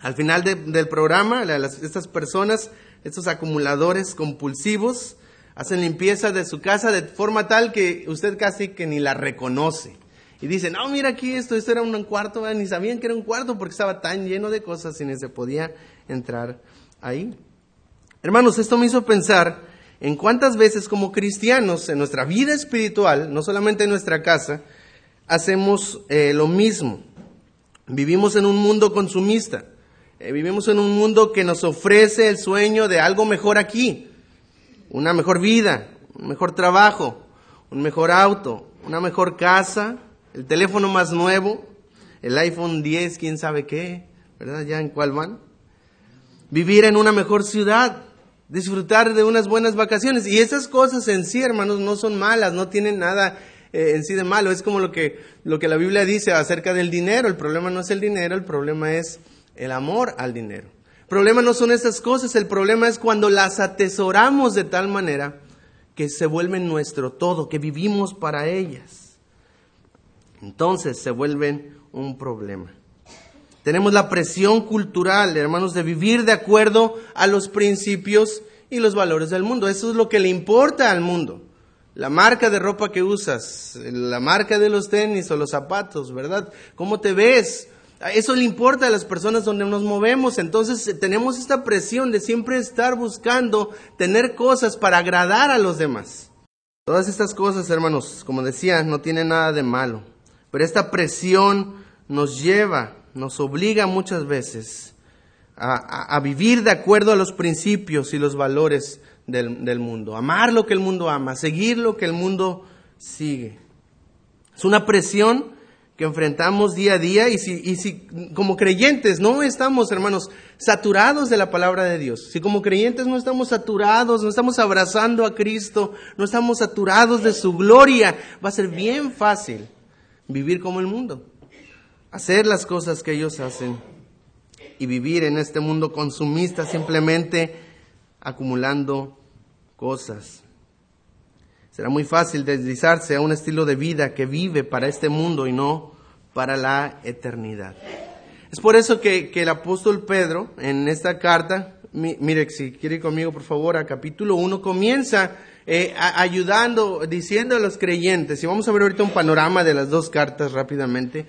Al final del programa, estas personas, estos acumuladores compulsivos, hacen limpieza de su casa de forma tal que usted casi que ni la reconoce. Y dicen, no, mira aquí esto, esto era un cuarto, ni sabían que era un cuarto porque estaba tan lleno de cosas y ni se podía entrar ahí. Hermanos, esto me hizo pensar en cuántas veces como cristianos en nuestra vida espiritual, no solamente en nuestra casa, hacemos eh, lo mismo. Vivimos en un mundo consumista. Eh, vivimos en un mundo que nos ofrece el sueño de algo mejor aquí. Una mejor vida, un mejor trabajo, un mejor auto, una mejor casa, el teléfono más nuevo, el iPhone 10, quién sabe qué, ¿verdad? Ya en cuál van. Vivir en una mejor ciudad, disfrutar de unas buenas vacaciones. Y esas cosas en sí, hermanos, no son malas, no tienen nada eh, en sí de malo. Es como lo que, lo que la Biblia dice acerca del dinero. El problema no es el dinero, el problema es el amor al dinero. El problema no son esas cosas, el problema es cuando las atesoramos de tal manera que se vuelven nuestro todo, que vivimos para ellas entonces se vuelven un problema. Tenemos la presión cultural, hermanos, de vivir de acuerdo a los principios y los valores del mundo. Eso es lo que le importa al mundo. La marca de ropa que usas, la marca de los tenis o los zapatos, ¿verdad? ¿Cómo te ves? Eso le importa a las personas donde nos movemos. Entonces tenemos esta presión de siempre estar buscando tener cosas para agradar a los demás. Todas estas cosas, hermanos, como decía, no tienen nada de malo. Pero esta presión nos lleva, nos obliga muchas veces a, vivir de acuerdo a los principios y los valores del, del, mundo, amar lo que el mundo ama, seguir lo que el mundo sigue. Es una presión que enfrentamos día a día y si, y si como creyentes no estamos, hermanos, saturados de la palabra de Dios, si como creyentes no estamos saturados, no estamos abrazando a Cristo, no estamos saturados de su gloria, va a ser bien fácil vivir como el mundo, hacer las cosas que ellos hacen y vivir en este mundo consumista simplemente acumulando cosas. Será muy fácil deslizarse a un estilo de vida que vive para este mundo y no para la eternidad. Es por eso que, el apóstol Pedro en esta carta, mire, si quiere ir conmigo por favor a capítulo 1, comienza eh, ayudando, diciendo a los creyentes, y vamos a ver ahorita un panorama de las dos cartas rápidamente,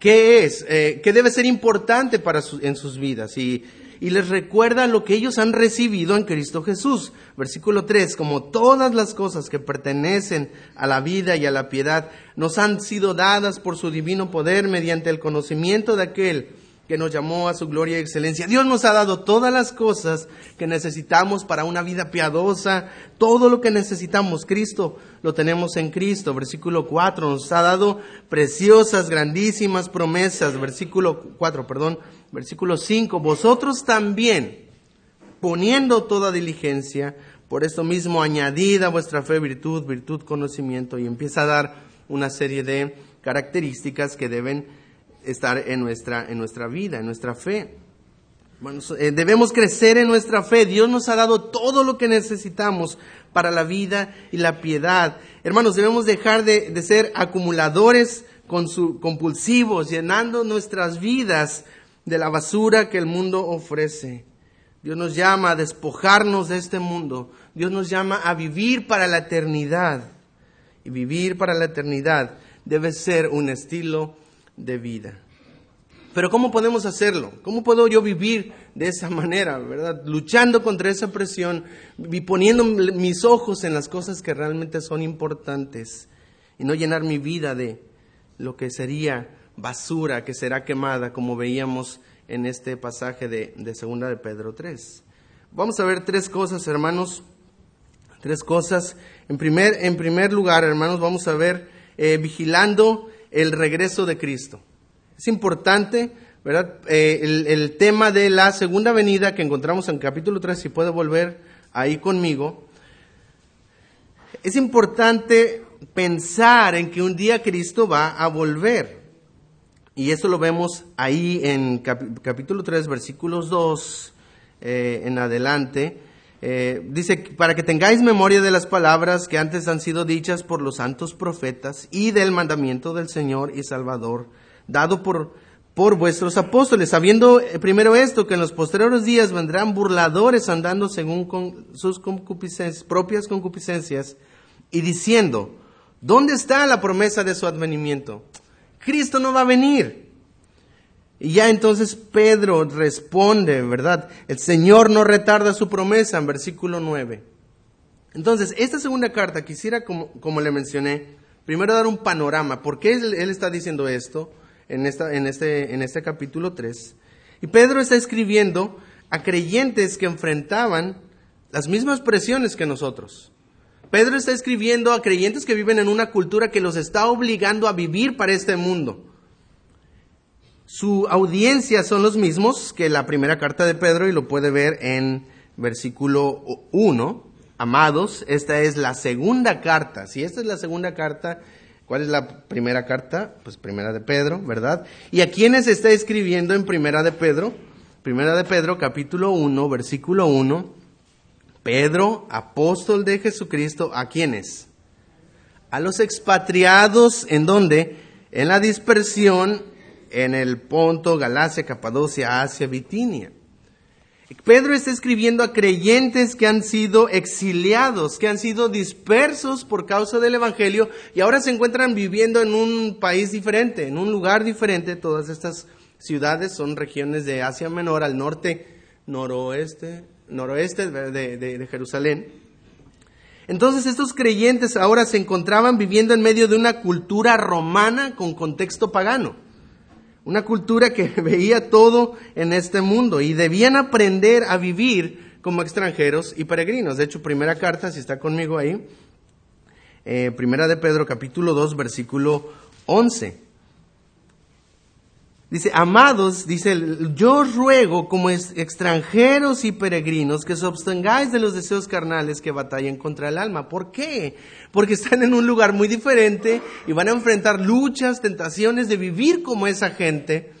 ¿qué es? Eh, ¿Qué debe ser importante para en sus vidas? Y, y les recuerda lo que ellos han recibido en Cristo Jesús. Versículo 3, como todas las cosas que pertenecen a la vida y a la piedad nos han sido dadas por su divino poder mediante el conocimiento de aquel que nos llamó a su gloria y excelencia. Dios nos ha dado todas las cosas que necesitamos para una vida piadosa, todo lo que necesitamos. Cristo lo tenemos en Cristo. Versículo 4 nos ha dado preciosas, grandísimas promesas. Versículo 4, perdón. Versículo 5, vosotros también, poniendo toda diligencia, por esto mismo añadida vuestra fe, virtud, virtud, conocimiento, y empieza a dar una serie de características que deben estar en nuestra, en nuestra vida, en nuestra fe. Eh, debemos crecer en nuestra fe. Dios nos ha dado todo lo que necesitamos para la vida y la piedad. Hermanos, debemos dejar de, ser acumuladores compulsivos, llenando nuestras vidas de la basura que el mundo ofrece. Dios nos llama a despojarnos de este mundo. Dios nos llama a vivir para la eternidad. Y vivir para la eternidad debe ser un estilo de vida. Pero ¿cómo podemos hacerlo? ¿Cómo puedo yo vivir de esa manera, verdad? Luchando contra esa presión y poniendo mis ojos en las cosas que realmente son importantes y no llenar mi vida de lo que sería basura que será quemada, como veíamos en este pasaje de, de Segunda de Pedro 3. Vamos a ver tres cosas, hermanos. Tres cosas. En primer, en primer lugar, hermanos, vamos a ver eh, vigilando el regreso de Cristo. Es importante, ¿verdad? Eh, el, tema de la segunda venida que encontramos en capítulo 3, si puede volver ahí conmigo. Es importante pensar en que un día Cristo va a volver. Y eso lo vemos ahí en capítulo 3, versículos 2 eh, en adelante. Eh, dice, para que tengáis memoria de las palabras que antes han sido dichas por los santos profetas y del mandamiento del Señor y Salvador, dado por, por vuestros apóstoles, sabiendo eh, primero esto, que en los posteriores días vendrán burladores andando según sus propias concupiscencias y diciendo, ¿dónde está la promesa de su advenimiento? Cristo no va a venir. Y ya entonces Pedro responde, ¿verdad? El Señor no retarda su promesa en versículo 9. Entonces, esta segunda carta quisiera, como, como le mencioné, primero dar un panorama. ¿Por qué él, está diciendo esto? en, esta, en, este, en este capítulo 3. Y Pedro está escribiendo a creyentes que enfrentaban las mismas presiones que nosotros. Pedro está escribiendo a creyentes que viven en una cultura que los está obligando a vivir para este mundo. Su audiencia son los mismos que la primera carta de Pedro y lo puede ver en versículo 1. Amados, esta es la segunda carta. Si esta es la segunda carta, ¿Cuál es la primera carta? Pues primera de Pedro, ¿verdad? ¿Y a quiénes está escribiendo en primera de Pedro? Primera de Pedro, capítulo 1, versículo 1. Pedro, apóstol de Jesucristo, ¿a quiénes? A los expatriados, ¿en dónde? En la dispersión en el Ponto, Galacia, Capadocia, Asia, Bitinia. Pedro está escribiendo a creyentes que han sido exiliados, que han sido dispersos por causa del Evangelio y ahora se encuentran viviendo en un país diferente, en un lugar diferente. Todas estas ciudades son regiones de Asia Menor, al norte, noroeste, noroeste de, de Jerusalén. Entonces estos creyentes ahora se encontraban viviendo en medio de una cultura romana con contexto pagano. Una cultura que veía todo en este mundo y debían aprender a vivir como extranjeros y peregrinos. De hecho, primera carta, si está conmigo ahí, eh, primera de Pedro capítulo 2, versículo 11. Dice, amados, dice, yo ruego como extranjeros y peregrinos que os abstengáis de los deseos carnales que batallen contra el alma. ¿Por qué? Porque están en un lugar muy diferente y van a enfrentar luchas, tentaciones de vivir como esa gente.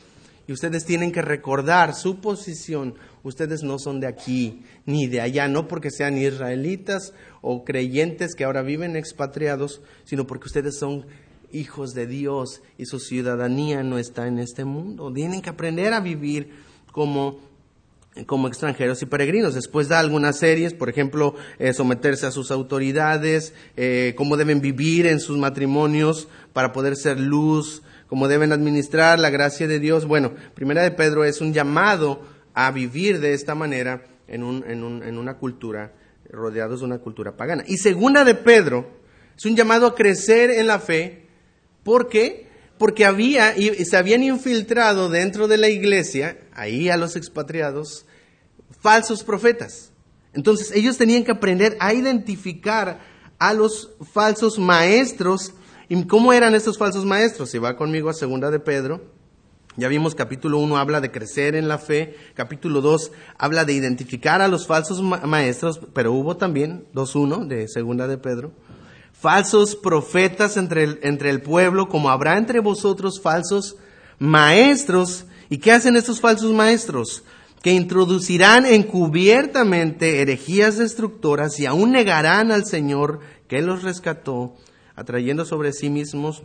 Y ustedes tienen que recordar su posición. Ustedes no son de aquí ni de allá, no porque sean israelitas o creyentes que ahora viven expatriados, sino porque ustedes son hijos de Dios y su ciudadanía no está en este mundo. Tienen que aprender a vivir como, como extranjeros y peregrinos. Después da algunas series, por ejemplo, eh, someterse a sus autoridades, eh, cómo deben vivir en sus matrimonios para poder ser luz, cómo deben administrar la gracia de Dios. Bueno, Primera de Pedro es un llamado a vivir de esta manera en, un, en, un, en una cultura, rodeados de una cultura pagana. Y Segunda de Pedro es un llamado a crecer en la fe, ¿Por qué? Porque había, y se habían infiltrado dentro de la iglesia, ahí a los expatriados, falsos profetas. Entonces ellos tenían que aprender a identificar a los falsos maestros. ¿Y cómo eran estos falsos maestros? Si va conmigo a segunda de Pedro, ya vimos capítulo 1 habla de crecer en la fe, capítulo 2 habla de identificar a los falsos maestros, pero hubo también 2.1 de segunda de Pedro falsos profetas entre el, entre el pueblo, como habrá entre vosotros falsos maestros. ¿Y qué hacen estos falsos maestros? Que introducirán encubiertamente herejías destructoras y aún negarán al Señor que los rescató, atrayendo sobre sí mismos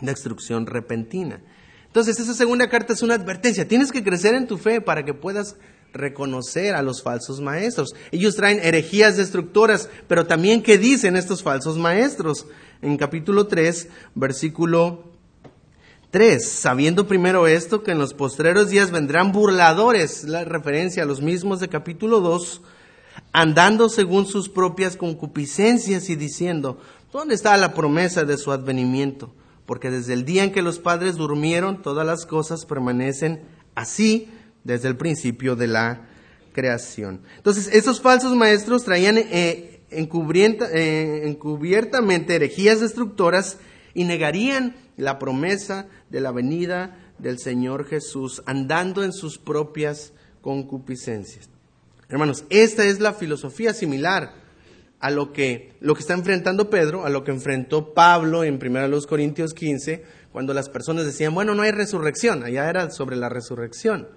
destrucción repentina. Entonces, esa segunda carta es una advertencia. Tienes que crecer en tu fe para que puedas reconocer a los falsos maestros. Ellos traen herejías destructoras, pero también qué dicen estos falsos maestros. En capítulo 3, versículo 3, sabiendo primero esto, que en los postreros días vendrán burladores, la referencia a los mismos de capítulo 2, andando según sus propias concupiscencias y diciendo, ¿dónde está la promesa de su advenimiento? Porque desde el día en que los padres durmieron, todas las cosas permanecen así desde el principio de la creación. Entonces, esos falsos maestros traían eh, eh, encubiertamente herejías destructoras y negarían la promesa de la venida del Señor Jesús, andando en sus propias concupiscencias. Hermanos, esta es la filosofía similar a lo que, lo que está enfrentando Pedro, a lo que enfrentó Pablo en 1 Corintios 15, cuando las personas decían, bueno, no hay resurrección, allá era sobre la resurrección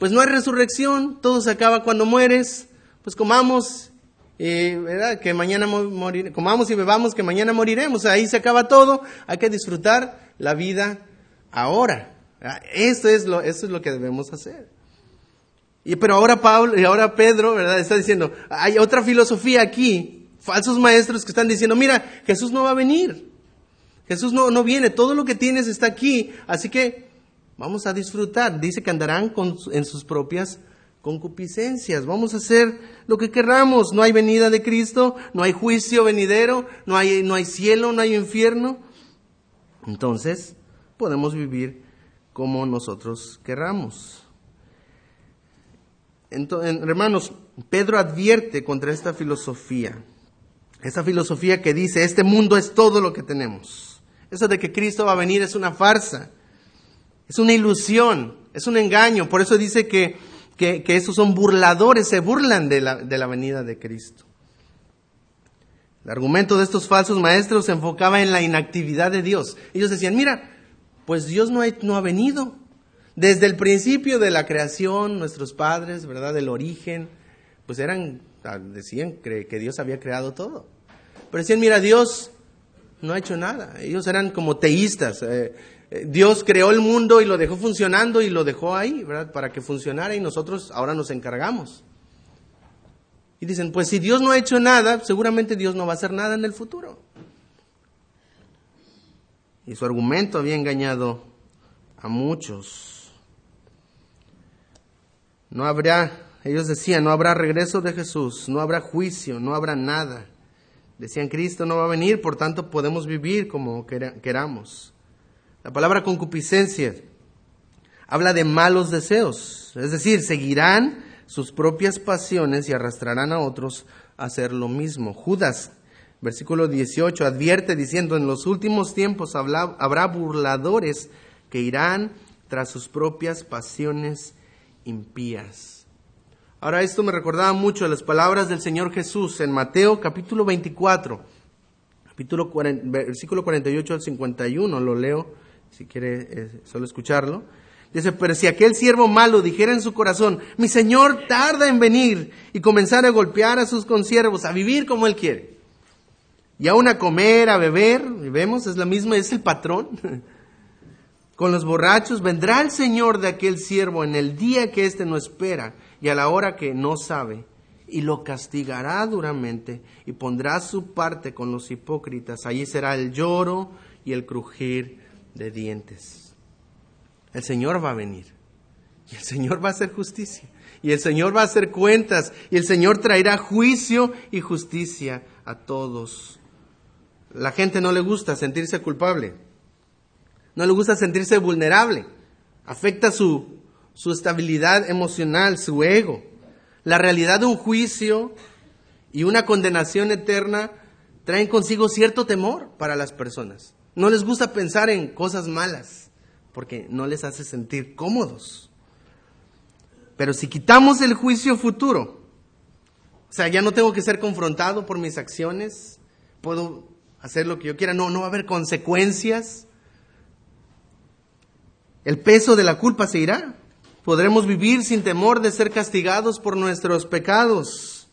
pues no hay resurrección, todo se acaba cuando mueres, pues comamos, ¿verdad? Que mañana morir, comamos y bebamos, que mañana moriremos, ahí se acaba todo, hay que disfrutar la vida ahora, Ah, esto es lo, es lo que debemos hacer. Y, pero ahora Pablo y ahora Pedro, ¿verdad? Está diciendo, hay otra filosofía aquí, falsos maestros que están diciendo, mira, Jesús no va a venir. Jesús no, no viene, todo lo que tienes está aquí, así que vamos a disfrutar. Dice que andarán en sus propias concupiscencias, vamos a hacer lo que querramos. No hay venida de Cristo, no hay juicio venidero, no hay, no hay cielo, no hay infierno. Entonces, podemos vivir como nosotros querramos. Entonces, hermanos, Pedro advierte contra esta filosofía. Esta filosofía que dice, este mundo es todo lo que tenemos. Eso de que Cristo va a venir es una farsa. Es una ilusión, es un engaño. Por eso dice que, que, esos son burladores, se burlan de la, de la venida de Cristo. El argumento de estos falsos maestros se enfocaba en la inactividad de Dios. Ellos decían, mira, pues Dios no ha, no ha venido. Desde el principio de la creación, nuestros padres, ¿verdad? Del origen, pues eran, ah, decían que Dios había creado todo. Pero decían, mira, Dios no ha hecho nada. Ellos eran como teístas. Eh, Dios creó el mundo y lo dejó funcionando y lo dejó ahí, ¿verdad? Para que funcionara y nosotros ahora nos encargamos. Y dicen, pues si Dios no ha hecho nada, seguramente Dios no va a hacer nada en el futuro. Y su argumento había engañado a muchos. No habrá, ellos decían, no habrá regreso de Jesús, no habrá juicio, no habrá nada. Decían, Cristo no va a venir, por tanto podemos vivir como queramos. La palabra concupiscencia habla de malos deseos, es decir, seguirán sus propias pasiones y arrastrarán a otros a hacer lo mismo. Judas, versículo 18, advierte diciendo, en los últimos tiempos habrá burladores que irán tras sus propias pasiones impías. Ahora esto me recordaba mucho las palabras del Señor Jesús en Mateo capítulo 24, capítulo versículo 48 al 51, lo leo si quiere eh, solo escucharlo. Dice, pero si aquel siervo malo dijera en su corazón, mi señor tarda en venir y comenzar a golpear a sus consiervos, a vivir como él quiere, y aún a comer, a beber, y vemos, es la misma, es el patrón, con los borrachos, vendrá el señor de aquel siervo en el día que éste no espera y a la hora que no sabe, y lo castigará duramente y pondrá su parte con los hipócritas. Allí será el lloro y el crujir de dientes. El Señor va a venir. Y el Señor va a hacer justicia. Y el Señor va a hacer cuentas. Y el Señor traerá juicio y justicia a todos. La gente no le gusta sentirse culpable. No le gusta sentirse vulnerable. Afecta su, su estabilidad emocional, su ego. La realidad de un juicio y una condenación eterna traen consigo cierto temor para las personas. No les gusta pensar en cosas malas porque no les hace sentir cómodos. Pero si quitamos el juicio futuro, o sea, ya no tengo que ser confrontado por mis acciones, puedo hacer lo que yo quiera, no, no va a haber consecuencias. El peso de la culpa se irá. Podremos vivir sin temor de ser castigados por nuestros pecados.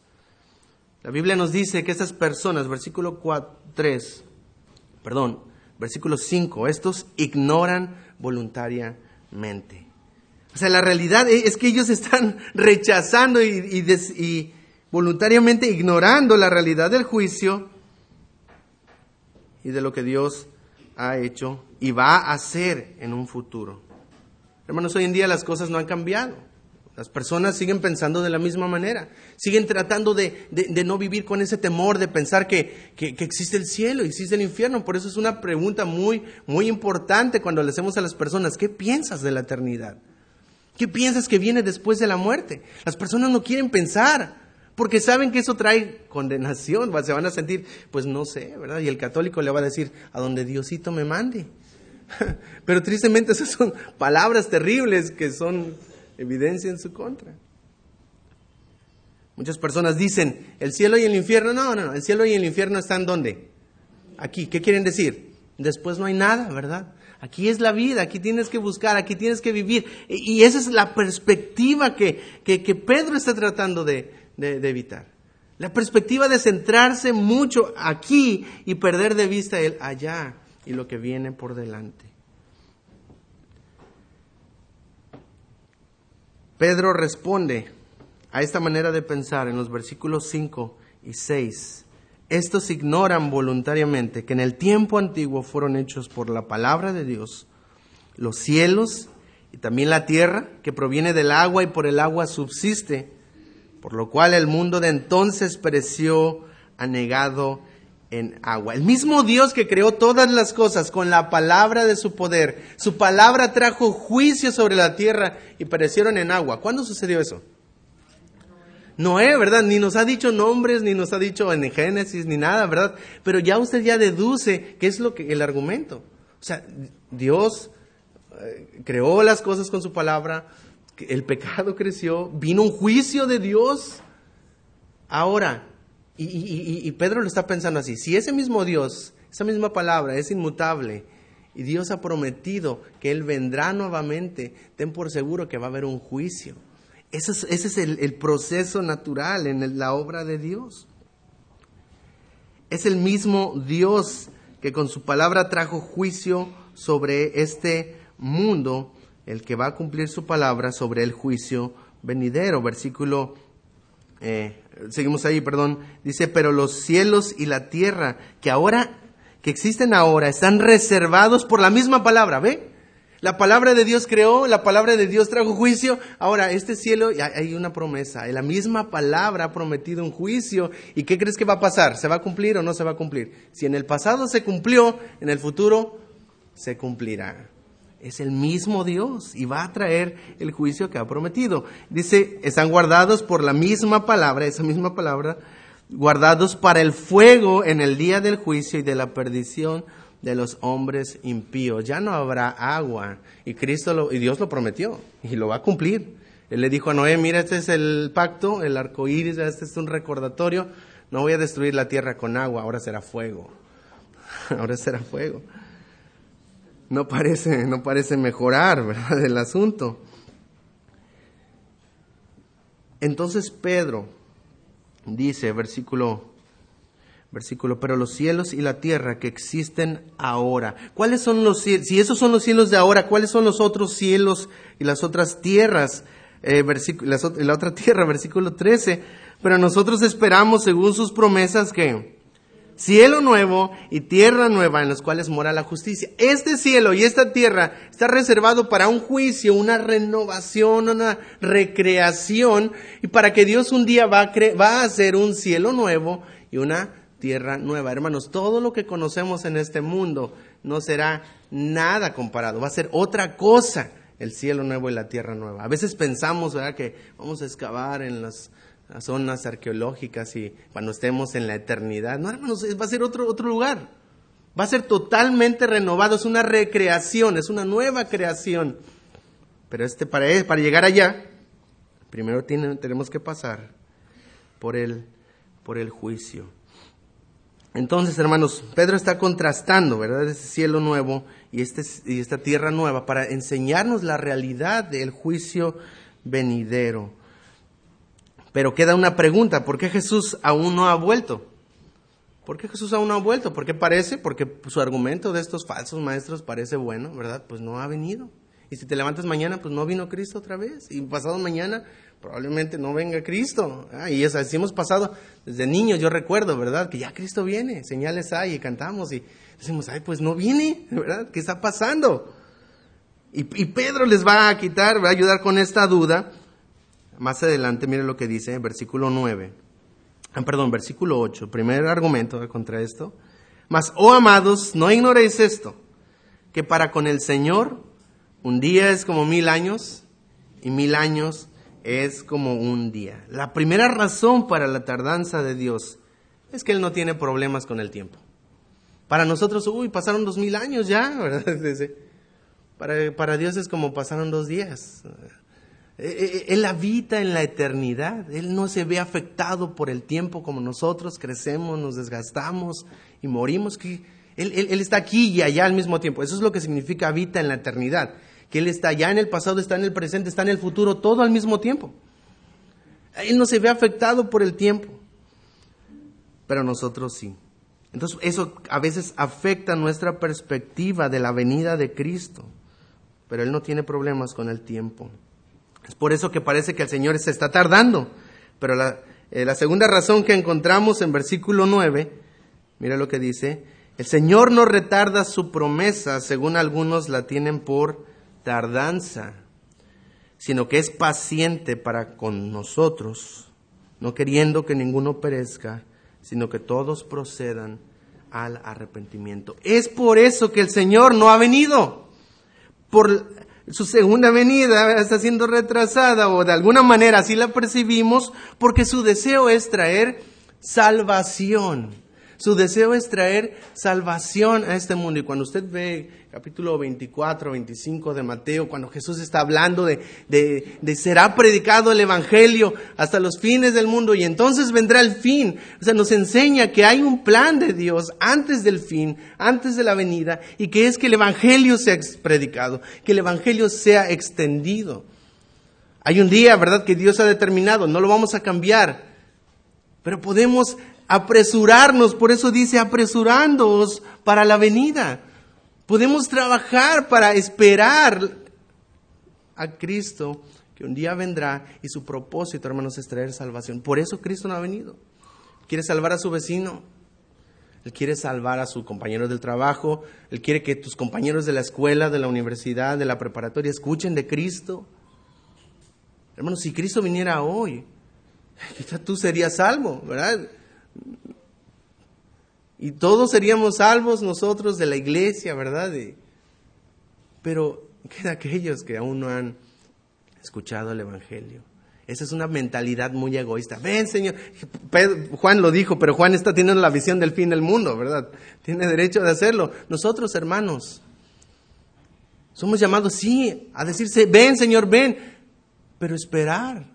La Biblia nos dice que esas personas, versículo 4, 3, perdón, Versículo 5, estos ignoran voluntariamente. O sea, la realidad es que ellos están rechazando y, y voluntariamente ignorando la realidad del juicio y de lo que Dios ha hecho y va a hacer en un futuro. Hermanos, hoy en día las cosas no han cambiado. Las personas siguen pensando de la misma manera, siguen tratando de, no vivir con ese temor de pensar que, existe el cielo existe el infierno. Por eso es una pregunta muy, muy importante cuando le hacemos a las personas, ¿qué piensas de la eternidad? ¿Qué piensas que viene después de la muerte? Las personas no quieren pensar porque saben que eso trae condenación, se van a sentir, pues no sé, ¿verdad? Y el católico le va a decir, a donde Diosito me mande. Pero tristemente esas son palabras terribles que son evidencia en su contra. Muchas personas dicen, el cielo y el infierno, no, no, no, el cielo y el infierno están ¿dónde? Aquí, ¿qué quieren decir? Después no hay nada, ¿verdad? Aquí es la vida, aquí tienes que buscar, aquí tienes que vivir. Y, esa es la perspectiva que, que, Pedro está tratando de, de, evitar. La perspectiva de centrarse mucho aquí y perder de vista el allá y lo que viene por delante. Pedro responde a esta manera de pensar en los versículos 5 y 6. Estos ignoran voluntariamente que en el tiempo antiguo fueron hechos por la palabra de Dios los cielos y también la tierra, que proviene del agua y por el agua subsiste, por lo cual el mundo de entonces pereció anegado en agua. El mismo Dios que creó todas las cosas con la palabra de su poder, su palabra trajo juicio sobre la tierra y perecieron en agua. ¿Cuándo sucedió eso? Noé, ¿verdad? Ni nos ha dicho nombres, ni nos ha dicho en Génesis, ni nada, ¿verdad? Pero ya usted ya deduce qué es lo que el argumento. O sea, Dios eh, creó las cosas con su palabra, el pecado creció, vino un juicio de Dios. Ahora, y, Pedro lo está pensando así, si ese mismo Dios, esa misma palabra es inmutable, y Dios ha prometido que Él vendrá nuevamente, ten por seguro que va a haber un juicio. Ese es, el, proceso natural en la obra de Dios. Es el mismo Dios que con su palabra trajo juicio sobre este mundo el que va a cumplir su palabra sobre el juicio venidero. Versículo, eh, seguimos ahí, perdón, dice, pero los cielos y la tierra que ahora, que existen ahora, están reservados por la misma palabra, ¿ve? La palabra de Dios creó, la palabra de Dios trajo juicio. Ahora, este cielo, hay una promesa. La misma palabra ha prometido un juicio. ¿Y qué crees que va a pasar? ¿Se va a cumplir o no se va a cumplir? Si en el pasado se cumplió, en el futuro se cumplirá. Es el mismo Dios y va a traer el juicio que ha prometido. Dice, están guardados por la misma palabra, esa misma palabra, guardados para el fuego en el día del juicio y de la perdición de los hombres impíos. Ya no habrá agua. Y Cristo y Dios lo prometió y lo va a cumplir. Él le dijo a Noé, mira, este es el pacto, el arco iris, este es un recordatorio. No voy a destruir la tierra con agua, ahora será fuego. ahora será fuego no parece, no parece mejorar, ¿verdad? El asunto. Entonces Pedro dice, versículo, versículo, pero los cielos y la tierra que existen ahora, ¿cuáles son los cielos? Si esos son los cielos de ahora, ¿cuáles son los otros cielos y las otras tierras? Eh, la otra tierra, versículo 13, pero nosotros esperamos según sus promesas que cielo nuevo y tierra nueva en los cuales mora la justicia. Este cielo y esta tierra está reservado para un juicio, una renovación, una recreación y para que Dios un día va a, hacer un cielo nuevo y una tierra nueva. Hermanos, todo lo que conocemos en este mundo no será nada comparado, va a ser otra cosa el cielo nuevo y la tierra nueva. A veces pensamos, ¿verdad?, que vamos a excavar en las las zonas arqueológicas y cuando estemos en la eternidad. No, hermanos, va a ser otro, otro lugar. Va a ser totalmente renovado, es una recreación, es una nueva creación. Pero este, para, para llegar allá, primero tenemos que pasar por el, por el juicio. Entonces, hermanos, Pedro está contrastando, ¿verdad? Ese cielo nuevo y, este, y esta tierra nueva para enseñarnos la realidad del juicio venidero. Pero queda una pregunta, ¿por qué Jesús aún no ha vuelto? ¿Por qué Jesús aún no ha vuelto? ¿Por qué parece? Porque su argumento de estos falsos maestros parece bueno, ¿verdad? Pues no ha venido. Y si te levantas mañana, pues no vino Cristo otra vez. Y pasado mañana, probablemente no venga Cristo. Ah, y eso, así hemos pasado desde niños, yo recuerdo, ¿verdad? Que ya Cristo viene, señales hay y cantamos y decimos, ay, pues no viene, ¿verdad? ¿Qué está pasando? Y, y Pedro les va a quitar, va a ayudar con esta duda más adelante, mire lo que dice, versículo 9. Ah, perdón, versículo 8. Primer argumento contra esto. Mas, oh amados, no ignoréis esto, que para con el Señor un día es como mil años y mil años es como un día. La primera razón para la tardanza de Dios es que Él no tiene problemas con el tiempo. Para nosotros, uy, pasaron dos mil años ya, ¿verdad? Para, para Dios es como pasaron dos días. Eh, eh, él habita en la eternidad, Él no se ve afectado por el tiempo como nosotros crecemos, nos desgastamos y morimos. Él, él, está aquí y allá al mismo tiempo. Eso es lo que significa habita en la eternidad, que Él está ya en el pasado, está en el presente, está en el futuro, todo al mismo tiempo. Él no se ve afectado por el tiempo, pero nosotros sí. Entonces eso a veces afecta nuestra perspectiva de la venida de Cristo, pero Él no tiene problemas con el tiempo. Es por eso que parece que el Señor se está tardando. Pero la, eh, segunda razón que encontramos en versículo 9, mira lo que dice, el Señor no retarda su promesa, según algunos la tienen por tardanza, sino que es paciente para con nosotros, no queriendo que ninguno perezca, sino que todos procedan al arrepentimiento. Es por eso que el Señor no ha venido. Por su segunda venida está siendo retrasada o de alguna manera así la percibimos porque su deseo es traer salvación. Su deseo es traer salvación a este mundo. Y cuando usted ve capítulo 24, 25 de Mateo, cuando Jesús está hablando de, de, será predicado el Evangelio hasta los fines del mundo y entonces vendrá el fin. O sea, nos enseña que hay un plan de Dios antes del fin, antes de la venida, y que es que el Evangelio sea predicado, que el Evangelio sea extendido. Hay un día, ¿verdad?, que Dios ha determinado, no lo vamos a cambiar, pero podemos apresurarnos, por eso dice apresurándoos para la venida. Podemos trabajar para esperar a Cristo que un día vendrá y su propósito, hermanos, es traer salvación. Por eso Cristo no ha venido. Quiere salvar a su vecino. Él quiere salvar a sus compañeros del trabajo. Él quiere que tus compañeros de la escuela, de la universidad, de la preparatoria escuchen de Cristo. Hermanos, si Cristo viniera hoy, quizá tú serías salvo, ¿verdad? Y todos seríamos salvos nosotros de la iglesia, ¿verdad? pero queda aquellos que aún no han escuchado el Evangelio. Esa es una mentalidad muy egoísta. Ven, Señor. Juan lo dijo, pero Juan está teniendo la visión del fin del mundo, ¿verdad? Tiene derecho de hacerlo. Nosotros, hermanos, somos llamados, sí, a decirse, ven, Señor, ven, pero esperar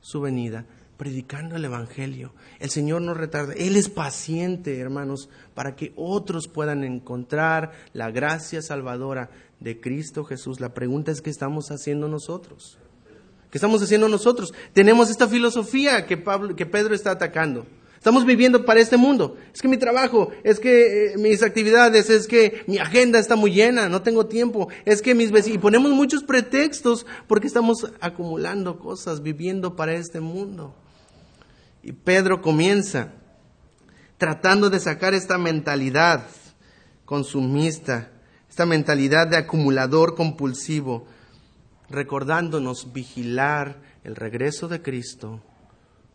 su venida predicando el Evangelio. El Señor no retarda. Él es paciente, hermanos, para que otros puedan encontrar la gracia salvadora de Cristo Jesús. La pregunta es, ¿qué estamos haciendo nosotros? ¿Qué estamos haciendo nosotros? Tenemos esta filosofía que, Pablo, que Pedro está atacando. Estamos viviendo para este mundo. Es que mi trabajo, es que eh, mis actividades, es que mi agenda está muy llena, no tengo tiempo. Es que mis vecinos. Y ponemos muchos pretextos porque estamos acumulando cosas, viviendo para este mundo. Y Pedro comienza tratando de sacar esta mentalidad consumista, esta mentalidad de acumulador compulsivo, recordándonos vigilar el regreso de Cristo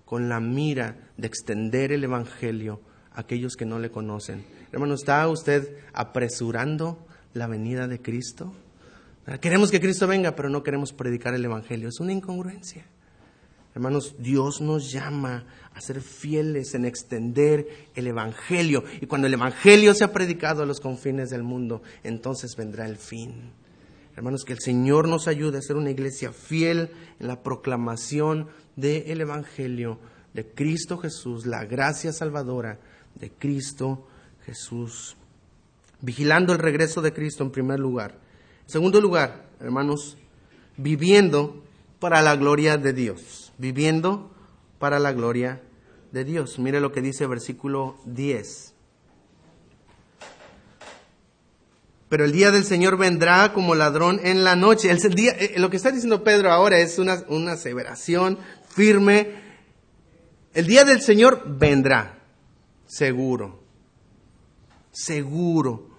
con la mira de extender el Evangelio a aquellos que no le conocen. Hermano, ¿está usted apresurando la venida de Cristo? Queremos que Cristo venga, pero no queremos predicar el Evangelio. Es una incongruencia. Hermanos, Dios nos llama a ser fieles en extender el Evangelio. Y cuando el Evangelio sea predicado a los confines del mundo, entonces vendrá el fin. Hermanos, que el Señor nos ayude a ser una iglesia fiel en la proclamación del Evangelio de Cristo Jesús, la gracia salvadora de Cristo Jesús. Vigilando el regreso de Cristo en primer lugar. En segundo lugar, hermanos, viviendo para la gloria de Dios viviendo para la gloria de Dios. Mire lo que dice versículo 10. Pero el día del Señor vendrá como ladrón en la noche. El día, eh, lo que está diciendo Pedro ahora es una, una aseveración firme. El día del Señor vendrá, seguro, seguro.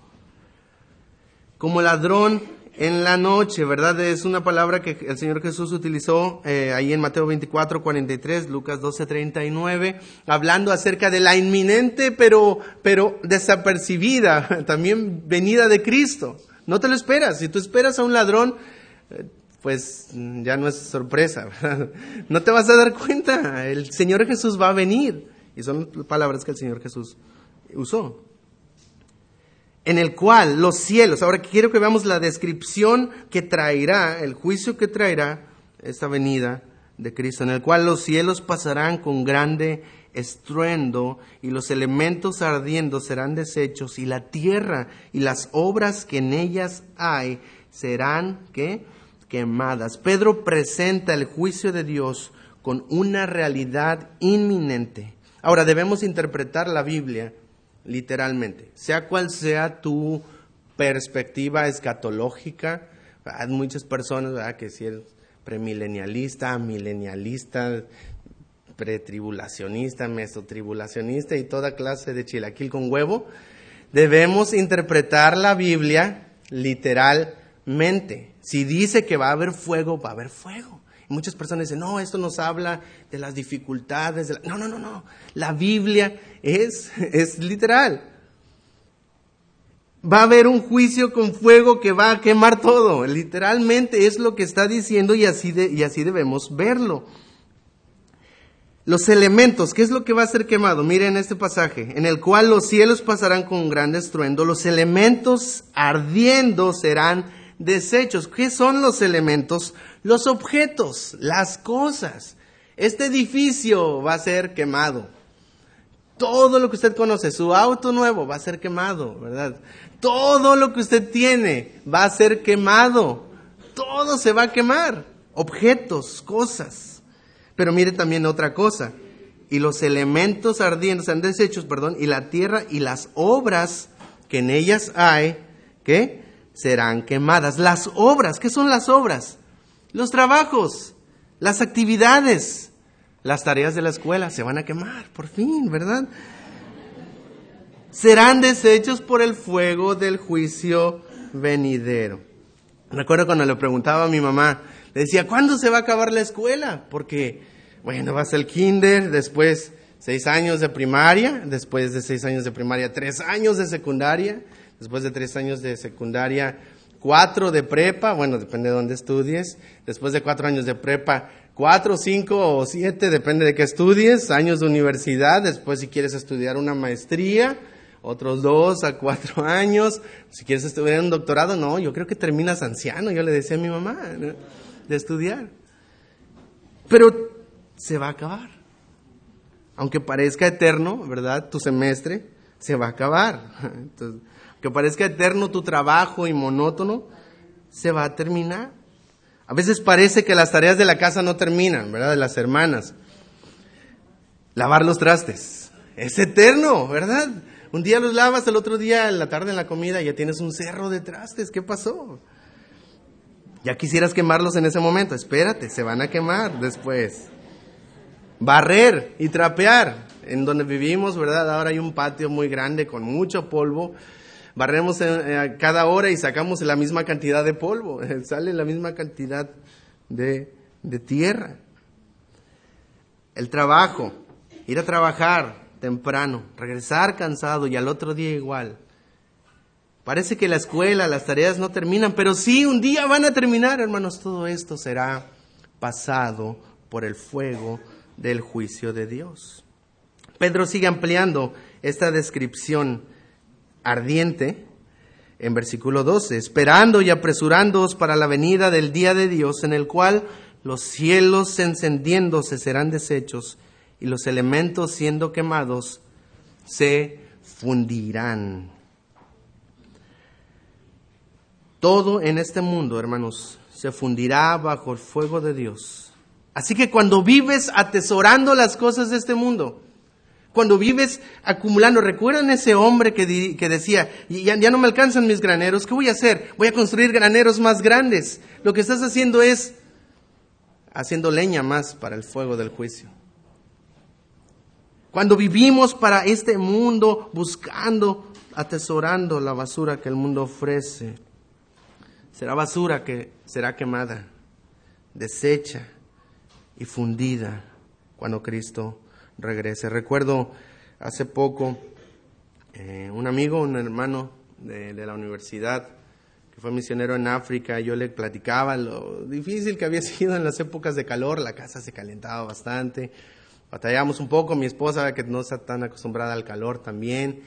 Como ladrón en la noche, ¿verdad? Es una palabra que el Señor Jesús utilizó eh, ahí en Mateo 24, 43, Lucas 12, 39, hablando acerca de la inminente pero, pero desapercibida también venida de Cristo. No te lo esperas. Si tú esperas a un ladrón, eh, pues ya no es sorpresa, ¿verdad? No te vas a dar cuenta. El Señor Jesús va a venir. Y son palabras que el Señor Jesús usó en el cual los cielos, ahora quiero que veamos la descripción que traerá, el juicio que traerá esta venida de Cristo, en el cual los cielos pasarán con grande estruendo y los elementos ardiendo serán deshechos y la tierra y las obras que en ellas hay serán ¿qué? quemadas. Pedro presenta el juicio de Dios con una realidad inminente. Ahora debemos interpretar la Biblia literalmente. Sea cual sea tu perspectiva escatológica, hay muchas personas que si premilenialista, milenialista, pretribulacionista, mesotribulacionista y toda clase de chilaquil con huevo, debemos interpretar la Biblia literalmente. Si dice que va a haber fuego, va a haber fuego. Muchas personas dicen, no, esto nos habla de las dificultades. No, no, no, no. La Biblia es, es literal. Va a haber un juicio con fuego que va a quemar todo. Literalmente es lo que está diciendo y así, de, y así debemos verlo. Los elementos, ¿qué es lo que va a ser quemado? Miren este pasaje, en el cual los cielos pasarán con un gran estruendo, los elementos ardiendo serán desechos. ¿Qué son los elementos? Los objetos, las cosas. Este edificio va a ser quemado. Todo lo que usted conoce, su auto nuevo va a ser quemado, ¿verdad? Todo lo que usted tiene va a ser quemado. Todo se va a quemar. Objetos, cosas. Pero mire también otra cosa. Y los elementos ardientes, han desechos, perdón, y la tierra y las obras que en ellas hay, ¿qué? Serán quemadas. Las obras, ¿qué son las obras? Los trabajos, las actividades, las tareas de la escuela se van a quemar, por fin, ¿verdad? Serán desechos por el fuego del juicio venidero. Recuerdo cuando le preguntaba a mi mamá, le decía, ¿cuándo se va a acabar la escuela? Porque, bueno, vas al kinder, después seis años de primaria, después de seis años de primaria, tres años de secundaria, después de tres años de secundaria, cuatro de prepa, bueno, depende de dónde estudies, después de cuatro años de prepa, cuatro, cinco o siete, depende de qué estudies, años de universidad, después si quieres estudiar una maestría, otros dos a cuatro años, si quieres estudiar un doctorado, no, yo creo que terminas anciano, yo le decía a mi mamá de estudiar. Pero se va a acabar. Aunque parezca eterno, ¿verdad? Tu semestre se va a acabar. Entonces, aunque parezca eterno tu trabajo y monótono, se va a terminar. A veces parece que las tareas de la casa no terminan, ¿verdad? De las hermanas. Lavar los trastes. Es eterno, ¿verdad? Un día los lavas, el otro día, en la tarde en la comida, ya tienes un cerro de trastes. ¿Qué pasó? Ya quisieras quemarlos en ese momento. Espérate, se van a quemar después. Barrer y trapear. En donde vivimos, ¿verdad? Ahora hay un patio muy grande con mucho polvo. Barremos eh, cada hora y sacamos la misma cantidad de polvo. Sale la misma cantidad de, de tierra. El trabajo. Ir a trabajar temprano. Regresar cansado y al otro día igual. Parece que la escuela, las tareas no terminan, pero sí, un día van a terminar, hermanos. Todo esto será pasado por el fuego del juicio de Dios. Pedro sigue ampliando esta descripción ardiente en versículo 12, esperando y apresurándoos para la venida del día de Dios en el cual los cielos encendiéndose serán deshechos y los elementos siendo quemados se fundirán. Todo en este mundo, hermanos, se fundirá bajo el fuego de Dios. Así que cuando vives atesorando las cosas de este mundo, cuando vives acumulando, recuerdan ese hombre que, decía, ya, ya no me alcanzan mis graneros, ¿qué voy a hacer? Voy a construir graneros más grandes. Lo que estás haciendo es haciendo leña más para el fuego del juicio. Cuando vivimos para este mundo, buscando, atesorando la basura que el mundo ofrece, será basura que será quemada, deshecha y fundida cuando Cristo regrese. Recuerdo hace poco eh, un amigo, un hermano de, la universidad, que fue misionero en África, yo le platicaba lo difícil que había sido en las épocas de calor, la casa se calentaba bastante, batallábamos un poco, mi esposa que no está tan acostumbrada al calor también,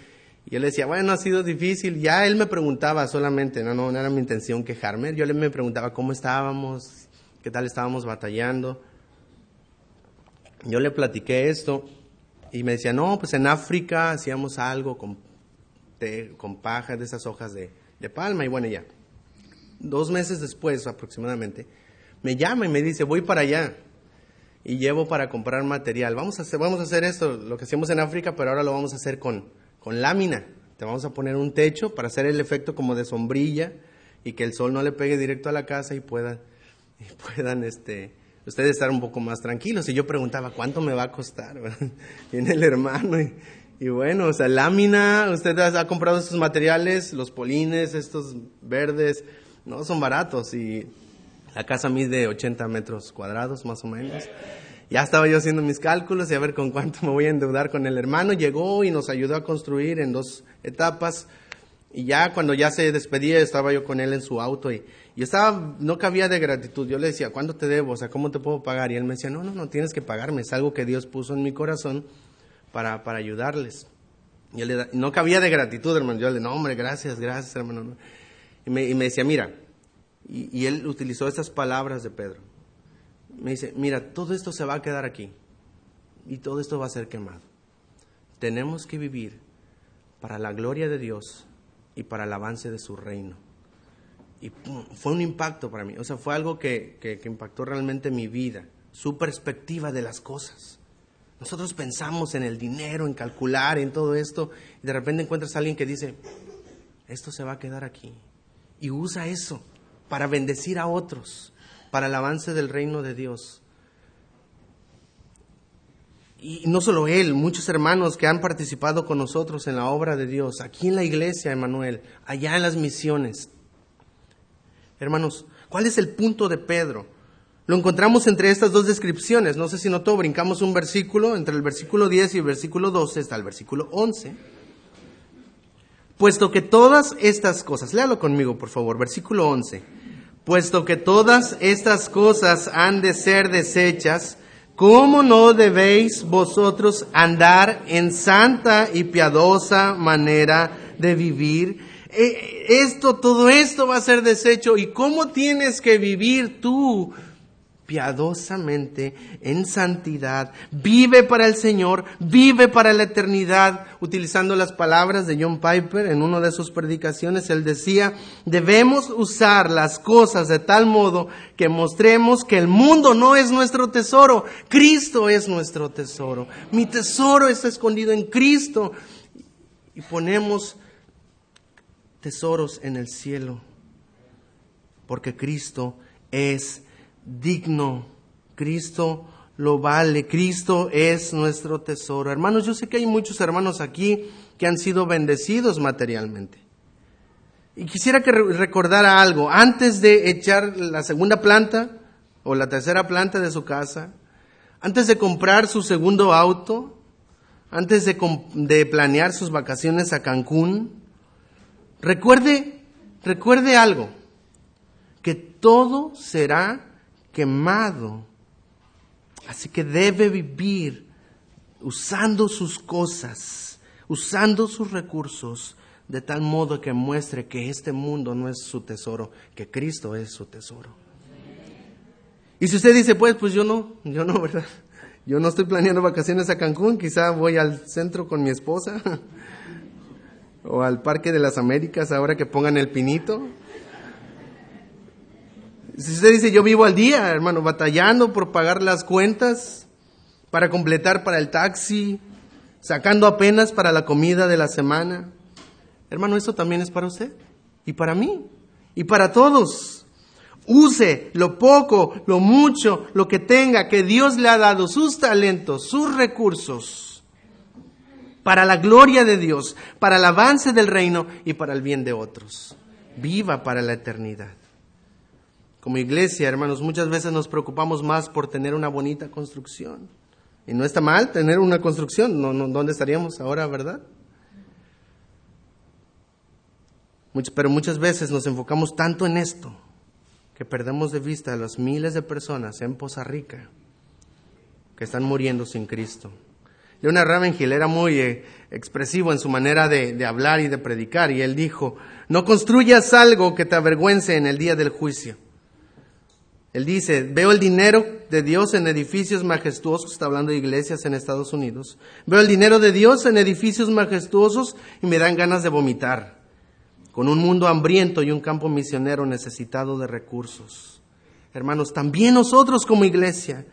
y yo le decía, bueno, ha sido difícil. Ya él me preguntaba solamente, no, no, no era mi intención quejarme. Yo le me preguntaba cómo estábamos, qué tal estábamos batallando. Yo le platiqué esto y me decía, no, pues en África hacíamos algo con, con paja de esas hojas de, de palma. Y bueno, ya. Dos meses después aproximadamente, me llama y me dice, voy para allá y llevo para comprar material. Vamos a hacer, vamos a hacer esto, lo que hacíamos en África, pero ahora lo vamos a hacer con, con lámina. Te vamos a poner un techo para hacer el efecto como de sombrilla y que el sol no le pegue directo a la casa y pueda y puedan este, ustedes estar un poco más tranquilos. Y yo preguntaba, ¿cuánto me va a costar? Viene el hermano y, bueno, o sea, lámina, usted ha comprado estos materiales, los polines, estos verdes, no son baratos y la casa mide 80 metros cuadrados más o menos. Ya estaba yo haciendo mis cálculos y a ver con cuánto me voy a endeudar con el hermano. Llegó y nos ayudó a construir en dos etapas. Y ya cuando ya se despedía, estaba yo con él en su auto y, y estaba, no cabía de gratitud. Yo le decía, ¿cuándo te debo? O sea, ¿cómo te puedo pagar? Y él me decía, no, no, no tienes que pagarme. Es algo que Dios puso en mi corazón para, para ayudarles. Y él le no cabía de gratitud, hermano. Yo le no, hombre, gracias, gracias, hermano. Y me, y me decía, mira, y, y él utilizó estas palabras de Pedro. Me dice, mira, todo esto se va a quedar aquí y todo esto va a ser quemado. Tenemos que vivir para la gloria de Dios y para el avance de su reino. Y fue un impacto para mí, o sea, fue algo que, que, que impactó realmente mi vida, su perspectiva de las cosas. Nosotros pensamos en el dinero, en calcular, en todo esto, y de repente encuentras a alguien que dice, esto se va a quedar aquí. Y usa eso para bendecir a otros, para el avance del reino de Dios. Y no solo él, muchos hermanos que han participado con nosotros en la obra de Dios, aquí en la iglesia, Emanuel, allá en las misiones. Hermanos, ¿cuál es el punto de Pedro? Lo encontramos entre estas dos descripciones. No sé si notó, brincamos un versículo, entre el versículo 10 y el versículo 12 está el versículo 11. Puesto que todas estas cosas, léalo conmigo por favor, versículo 11. Puesto que todas estas cosas han de ser desechas, ¿cómo no debéis vosotros andar en santa y piadosa manera de vivir? Esto, todo esto va a ser desecho. ¿Y cómo tienes que vivir tú piadosamente, en santidad, vive para el Señor, vive para la eternidad, utilizando las palabras de John Piper en una de sus predicaciones, él decía, debemos usar las cosas de tal modo que mostremos que el mundo no es nuestro tesoro, Cristo es nuestro tesoro, mi tesoro está escondido en Cristo y ponemos tesoros en el cielo, porque Cristo es digno. Cristo lo vale. Cristo es nuestro tesoro. Hermanos, yo sé que hay muchos hermanos aquí que han sido bendecidos materialmente. Y quisiera que recordara algo. Antes de echar la segunda planta o la tercera planta de su casa, antes de comprar su segundo auto, antes de, de planear sus vacaciones a Cancún, recuerde, recuerde algo, que todo será quemado. Así que debe vivir usando sus cosas, usando sus recursos, de tal modo que muestre que este mundo no es su tesoro, que Cristo es su tesoro. Y si usted dice, pues, pues yo no, yo no, ¿verdad? Yo no estoy planeando vacaciones a Cancún, quizá voy al centro con mi esposa, o al Parque de las Américas ahora que pongan el pinito. Si usted dice, yo vivo al día, hermano, batallando por pagar las cuentas, para completar para el taxi, sacando apenas para la comida de la semana. Hermano, eso también es para usted y para mí y para todos. Use lo poco, lo mucho, lo que tenga, que Dios le ha dado, sus talentos, sus recursos, para la gloria de Dios, para el avance del reino y para el bien de otros. Viva para la eternidad. Como iglesia, hermanos, muchas veces nos preocupamos más por tener una bonita construcción. Y no está mal tener una construcción, ¿dónde estaríamos ahora, verdad? pero muchas veces nos enfocamos tanto en esto que perdemos de vista a las miles de personas en Poza Rica que están muriendo sin Cristo. Leona Ravengil era muy eh, expresivo en su manera de, de hablar y de predicar, y él dijo, no construyas algo que te avergüence en el día del juicio. Él dice, veo el dinero de Dios en edificios majestuosos, está hablando de iglesias en Estados Unidos, veo el dinero de Dios en edificios majestuosos y me dan ganas de vomitar, con un mundo hambriento y un campo misionero necesitado de recursos. Hermanos, también nosotros como iglesia,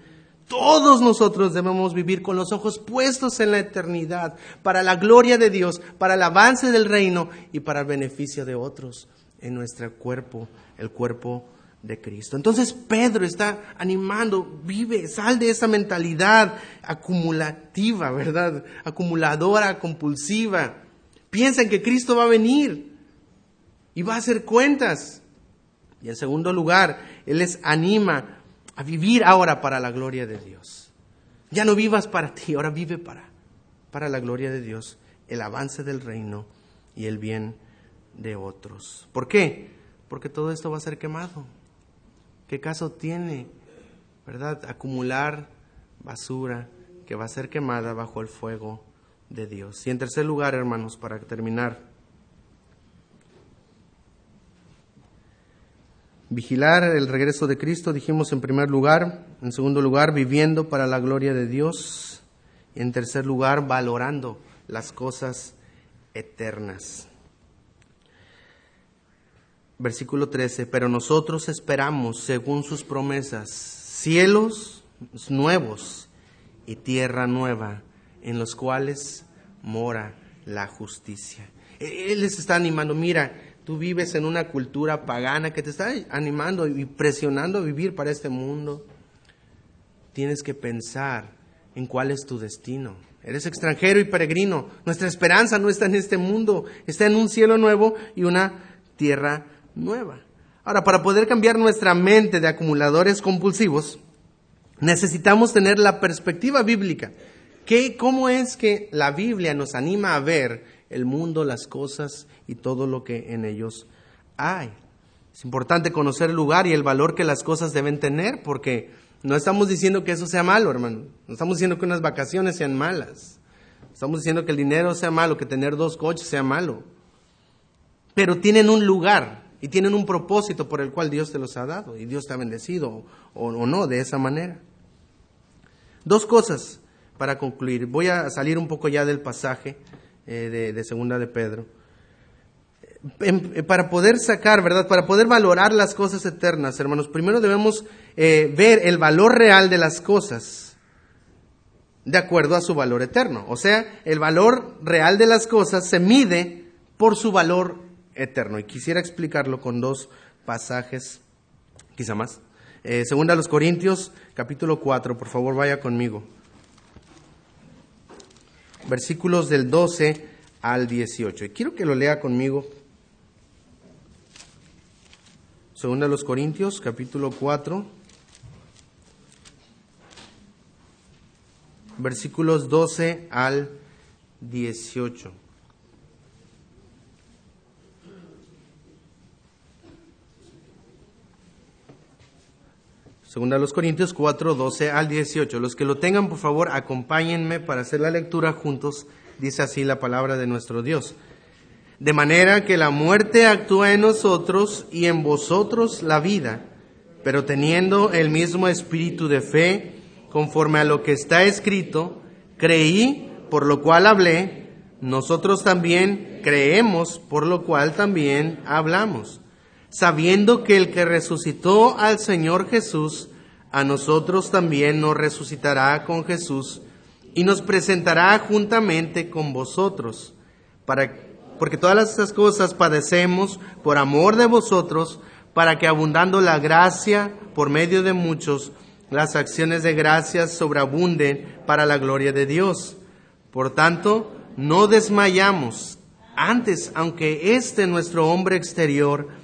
todos nosotros debemos vivir con los ojos puestos en la eternidad, para la gloria de Dios, para el avance del reino y para el beneficio de otros en nuestro cuerpo, el cuerpo de Cristo. Entonces Pedro está animando, vive, sal de esa mentalidad acumulativa, ¿verdad? Acumuladora, compulsiva. Piensa en que Cristo va a venir y va a hacer cuentas. Y en segundo lugar, Él les anima a vivir ahora para la gloria de Dios. Ya no vivas para ti, ahora vive para, para la gloria de Dios, el avance del reino y el bien de otros. ¿Por qué? Porque todo esto va a ser quemado. ¿Qué caso tiene, verdad, acumular basura que va a ser quemada bajo el fuego de Dios? Y en tercer lugar, hermanos, para terminar, Vigilar el regreso de Cristo, dijimos en primer lugar. En segundo lugar, viviendo para la gloria de Dios. Y en tercer lugar, valorando las cosas eternas. Versículo 13, pero nosotros esperamos, según sus promesas, cielos nuevos y tierra nueva, en los cuales mora la justicia. Él les está animando, mira, Tú vives en una cultura pagana que te está animando y presionando a vivir para este mundo. Tienes que pensar en cuál es tu destino. Eres extranjero y peregrino. Nuestra esperanza no está en este mundo, está en un cielo nuevo y una tierra nueva. Ahora, para poder cambiar nuestra mente de acumuladores compulsivos, necesitamos tener la perspectiva bíblica. ¿Qué, ¿Cómo es que la Biblia nos anima a ver el mundo, las cosas y todo lo que en ellos hay. Es importante conocer el lugar y el valor que las cosas deben tener, porque no estamos diciendo que eso sea malo, hermano. No estamos diciendo que unas vacaciones sean malas. Estamos diciendo que el dinero sea malo, que tener dos coches sea malo. Pero tienen un lugar y tienen un propósito por el cual Dios te los ha dado y Dios te ha bendecido o, o no de esa manera. Dos cosas para concluir. Voy a salir un poco ya del pasaje eh, de, segunda de Pedro. Em, eh, para poder sacar, ¿verdad? Para poder valorar las cosas eternas, hermanos, primero debemos eh, ver el valor real de las cosas de acuerdo a su valor eterno. O sea, el valor real de las cosas se mide por su valor eterno. Y quisiera explicarlo con dos pasajes, quizá más. segunda a los Corintios, capítulo 4, por favor vaya conmigo versículos del 12 al 18. Y quiero que lo lea conmigo. Segunda a los Corintios, capítulo 4, versículos 12 al 18. Segunda a los Corintios 4, 12 al 18. Los que lo tengan, por favor, acompáñenme para hacer la lectura juntos. Dice así la palabra de nuestro Dios. De manera que la muerte actúa en nosotros y en vosotros la vida, pero teniendo el mismo espíritu de fe, conforme a lo que está escrito, creí, por lo cual hablé, nosotros también creemos, por lo cual también hablamos sabiendo que el que resucitó al Señor Jesús, a nosotros también nos resucitará con Jesús y nos presentará juntamente con vosotros, para, porque todas estas cosas padecemos por amor de vosotros, para que abundando la gracia por medio de muchos, las acciones de gracias sobreabunden para la gloria de Dios. Por tanto, no desmayamos. Antes, aunque este nuestro hombre exterior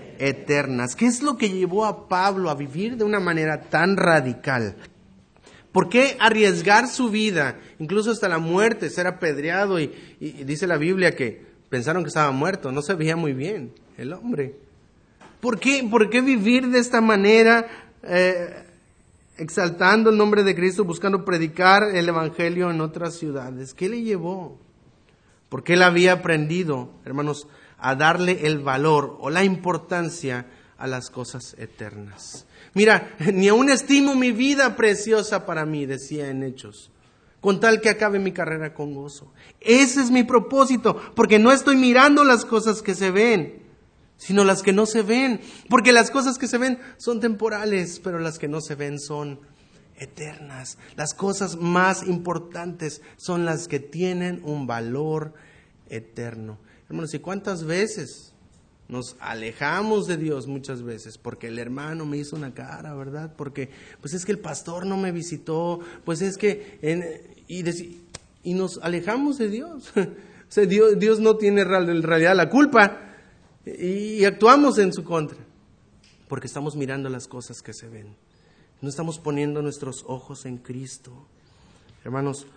eternas. ¿Qué es lo que llevó a Pablo a vivir de una manera tan radical? ¿Por qué arriesgar su vida, incluso hasta la muerte, ser apedreado? Y, dice la Biblia que pensaron que estaba muerto, no se veía muy bien el hombre. ¿Por qué, por qué vivir de esta manera, eh, exaltando el nombre de Cristo, buscando predicar el Evangelio en otras ciudades? ¿Qué le llevó? Porque él había aprendido, hermanos, a darle el valor o la importancia a las cosas eternas. Mira, ni aún estimo mi vida preciosa para mí, decía en Hechos, con tal que acabe mi carrera con gozo. Ese es mi propósito, porque no estoy mirando las cosas que se ven, sino las que no se ven, porque las cosas que se ven son temporales, pero las que no se ven son eternas. Las cosas más importantes son las que tienen un valor eterno. Hermanos, ¿y cuántas veces nos alejamos de Dios muchas veces porque el hermano me hizo una cara, ¿verdad? Porque pues es que el pastor no me visitó, pues es que y, y, nos alejamos de Dios. o sea, Dios, Dios no tiene en realidad la culpa y actuamos en su contra porque estamos mirando las cosas que se ven. No estamos poniendo nuestros ojos en Cristo. Hermanos,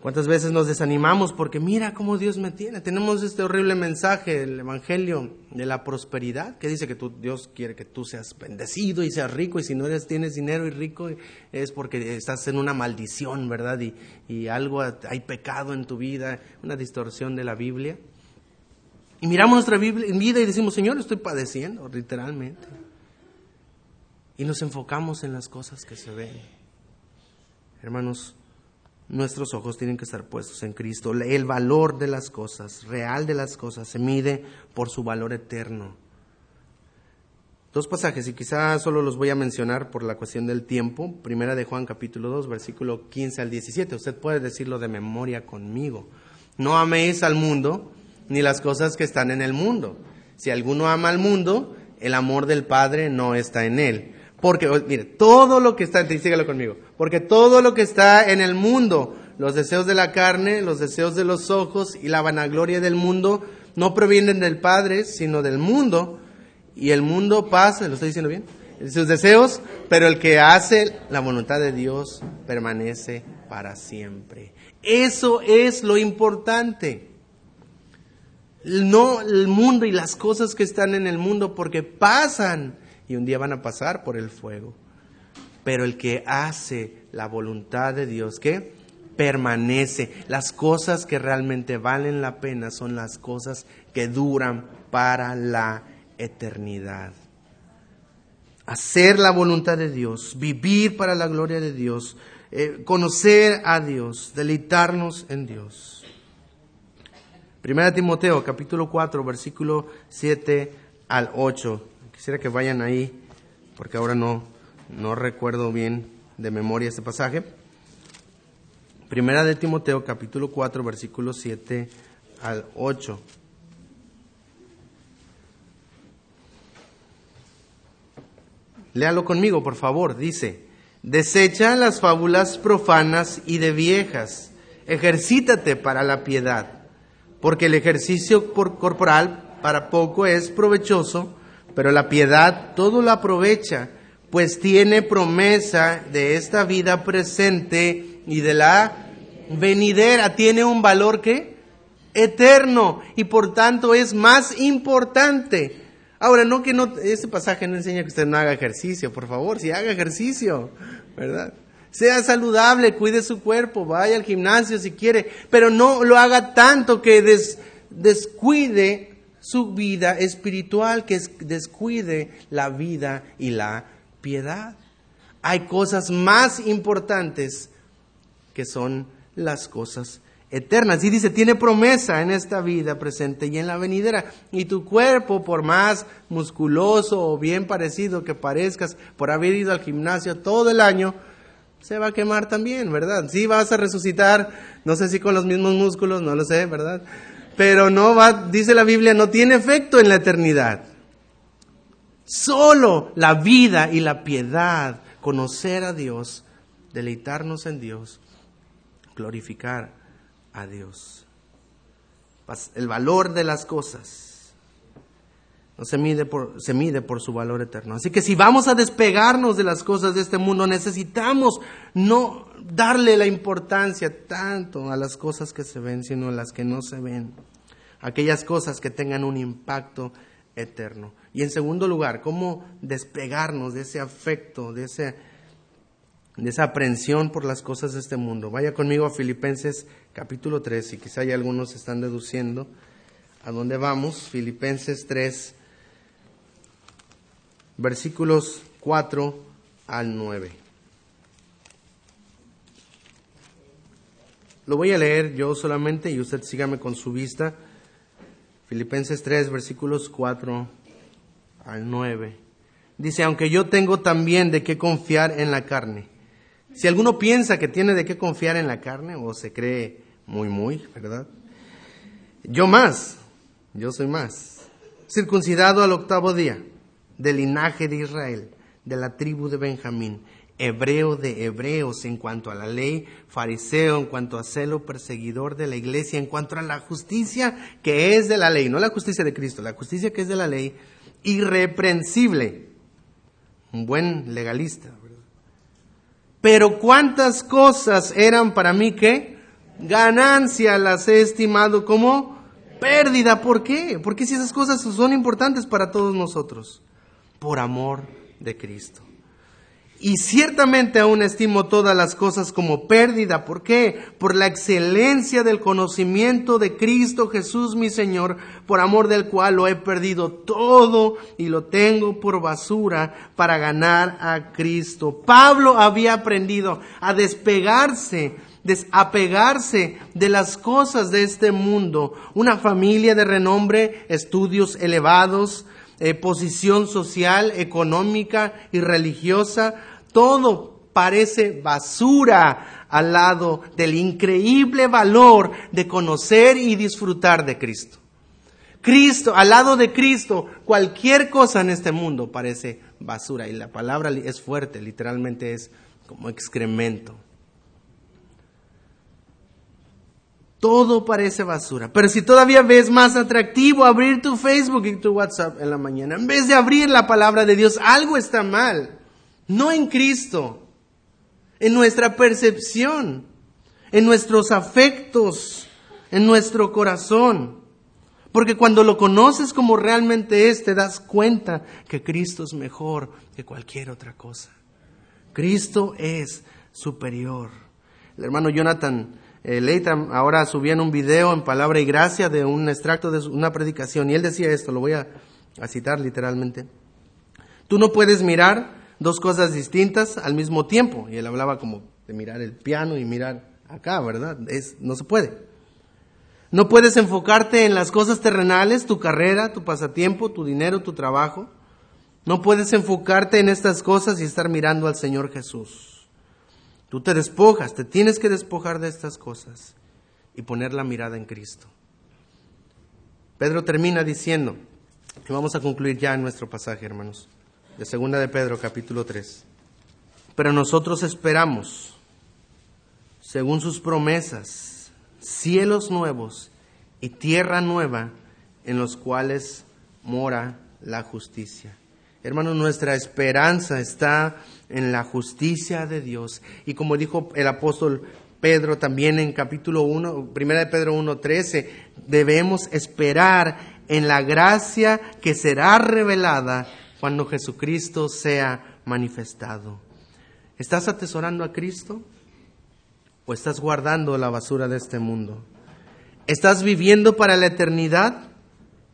¿cuántas veces nos desanimamos porque mira cómo Dios me tiene? Tenemos este horrible mensaje, el Evangelio de la prosperidad, que dice que Dios quiere que tú seas bendecido y seas rico, y si no eres, tienes dinero y rico es porque estás en una maldición, ¿verdad? Y, algo, hay pecado en tu vida, una distorsión de la Biblia. Y miramos nuestra vida y decimos, Señor, estoy padeciendo, literalmente y nos enfocamos en las cosas que se ven. Hermanos, nuestros ojos tienen que estar puestos en Cristo. El valor de las cosas, real de las cosas, se mide por su valor eterno. Dos pasajes, y quizás solo los voy a mencionar por la cuestión del tiempo. Primera de Juan capítulo 2, versículo 15 al 17. Usted puede decirlo de memoria conmigo. No améis al mundo, ni las cosas que están en el mundo. Si alguno ama al mundo, el amor del Padre no está en él. Porque, mire, todo lo que está, sígalo conmigo, porque todo lo que está en el mundo, los deseos de la carne, los deseos de los ojos y la vanagloria del mundo, no provienen del Padre, sino del mundo. Y el mundo pasa, ¿lo estoy diciendo bien? Sus deseos, pero el que hace la voluntad de Dios permanece para siempre. Eso es lo importante. No el mundo y las cosas que están en el mundo, porque pasan y un día van a pasar por el fuego. Pero el que hace la voluntad de Dios, ¿qué? Permanece. Las cosas que realmente valen la pena son las cosas que duran para la eternidad. Hacer la voluntad de Dios, vivir para la gloria de Dios, eh, conocer a Dios, deleitarnos en Dios. Primera Timoteo capítulo 4 versículo 7 al 8. Quisiera que vayan ahí, porque ahora no, no recuerdo bien de memoria este pasaje. Primera de Timoteo, capítulo 4, versículos 7 al 8. Léalo conmigo, por favor. Dice, desecha las fábulas profanas y de viejas, ejercítate para la piedad, porque el ejercicio corporal para poco es provechoso, pero la piedad todo lo aprovecha, pues tiene promesa de esta vida presente y de la venidera. Tiene un valor que eterno y por tanto es más importante. Ahora, no que no, este pasaje no enseña que usted no haga ejercicio, por favor, si haga ejercicio, ¿verdad? Sea saludable, cuide su cuerpo, vaya al gimnasio si quiere, pero no lo haga tanto que descuide su vida espiritual, que descuide la vida y la piedad. Hay cosas más importantes que son las cosas eternas. Y dice, tiene promesa en esta vida presente y en la venidera. Y tu cuerpo, por más musculoso o bien parecido que parezcas, por haber ido al gimnasio todo el año, se va a quemar también, ¿verdad? Sí vas a resucitar, no sé si con los mismos músculos, no lo sé, ¿verdad? Pero no va, dice la Biblia, no tiene efecto en la eternidad. Solo la vida y la piedad, conocer a Dios, deleitarnos en Dios, glorificar a Dios. El valor de las cosas no se mide por, se mide por su valor eterno. Así que si vamos a despegarnos de las cosas de este mundo, necesitamos no darle la importancia tanto a las cosas que se ven, sino a las que no se ven. Aquellas cosas que tengan un impacto eterno. Y en segundo lugar, cómo despegarnos de ese afecto, de, ese, de esa aprensión por las cosas de este mundo. Vaya conmigo a Filipenses capítulo 3, y quizá ya algunos están deduciendo a dónde vamos. Filipenses 3, versículos 4 al 9. Lo voy a leer yo solamente y usted sígame con su vista. Filipenses 3, versículos 4 al 9. Dice, aunque yo tengo también de qué confiar en la carne. Si alguno piensa que tiene de qué confiar en la carne o se cree muy, muy, ¿verdad? Yo más, yo soy más. Circuncidado al octavo día, del linaje de Israel, de la tribu de Benjamín hebreo de hebreos en cuanto a la ley, fariseo en cuanto a celo perseguidor de la iglesia, en cuanto a la justicia que es de la ley, no la justicia de Cristo, la justicia que es de la ley, irreprensible, un buen legalista. Pero cuántas cosas eran para mí que ganancia las he estimado como pérdida. ¿Por qué? Porque si esas cosas son importantes para todos nosotros, por amor de Cristo. Y ciertamente aún estimo todas las cosas como pérdida. ¿Por qué? Por la excelencia del conocimiento de Cristo Jesús mi Señor, por amor del cual lo he perdido todo y lo tengo por basura para ganar a Cristo. Pablo había aprendido a despegarse, desapegarse de las cosas de este mundo. Una familia de renombre, estudios elevados, eh, posición social, económica y religiosa, todo parece basura al lado del increíble valor de conocer y disfrutar de Cristo. Cristo, al lado de Cristo, cualquier cosa en este mundo parece basura. Y la palabra es fuerte, literalmente es como excremento. Todo parece basura. Pero si todavía ves más atractivo abrir tu Facebook y tu WhatsApp en la mañana, en vez de abrir la palabra de Dios, algo está mal. No en Cristo, en nuestra percepción, en nuestros afectos, en nuestro corazón. Porque cuando lo conoces como realmente es, te das cuenta que Cristo es mejor que cualquier otra cosa. Cristo es superior. El hermano Jonathan eh, ahora subían un video en Palabra y Gracia de un extracto de una predicación y él decía esto, lo voy a, a citar literalmente. Tú no puedes mirar dos cosas distintas al mismo tiempo. Y él hablaba como de mirar el piano y mirar acá, ¿verdad? Es, no se puede. No puedes enfocarte en las cosas terrenales, tu carrera, tu pasatiempo, tu dinero, tu trabajo. No puedes enfocarte en estas cosas y estar mirando al Señor Jesús. Tú te despojas, te tienes que despojar de estas cosas y poner la mirada en Cristo. Pedro termina diciendo, y vamos a concluir ya en nuestro pasaje, hermanos, de segunda de Pedro, capítulo 3. Pero nosotros esperamos, según sus promesas, cielos nuevos y tierra nueva en los cuales mora la justicia. Hermanos, nuestra esperanza está en la justicia de Dios. Y como dijo el apóstol Pedro también en capítulo 1, primera de Pedro 1, 13, debemos esperar en la gracia que será revelada cuando Jesucristo sea manifestado. ¿Estás atesorando a Cristo o estás guardando la basura de este mundo? ¿Estás viviendo para la eternidad?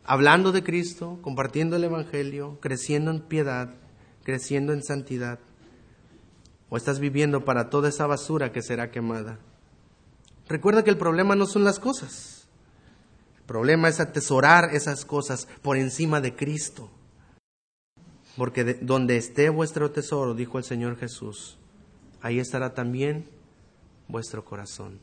Hablando de Cristo, compartiendo el Evangelio, creciendo en piedad, creciendo en santidad. ¿O estás viviendo para toda esa basura que será quemada? Recuerda que el problema no son las cosas. El problema es atesorar esas cosas por encima de Cristo. Porque donde esté vuestro tesoro, dijo el Señor Jesús, ahí estará también vuestro corazón.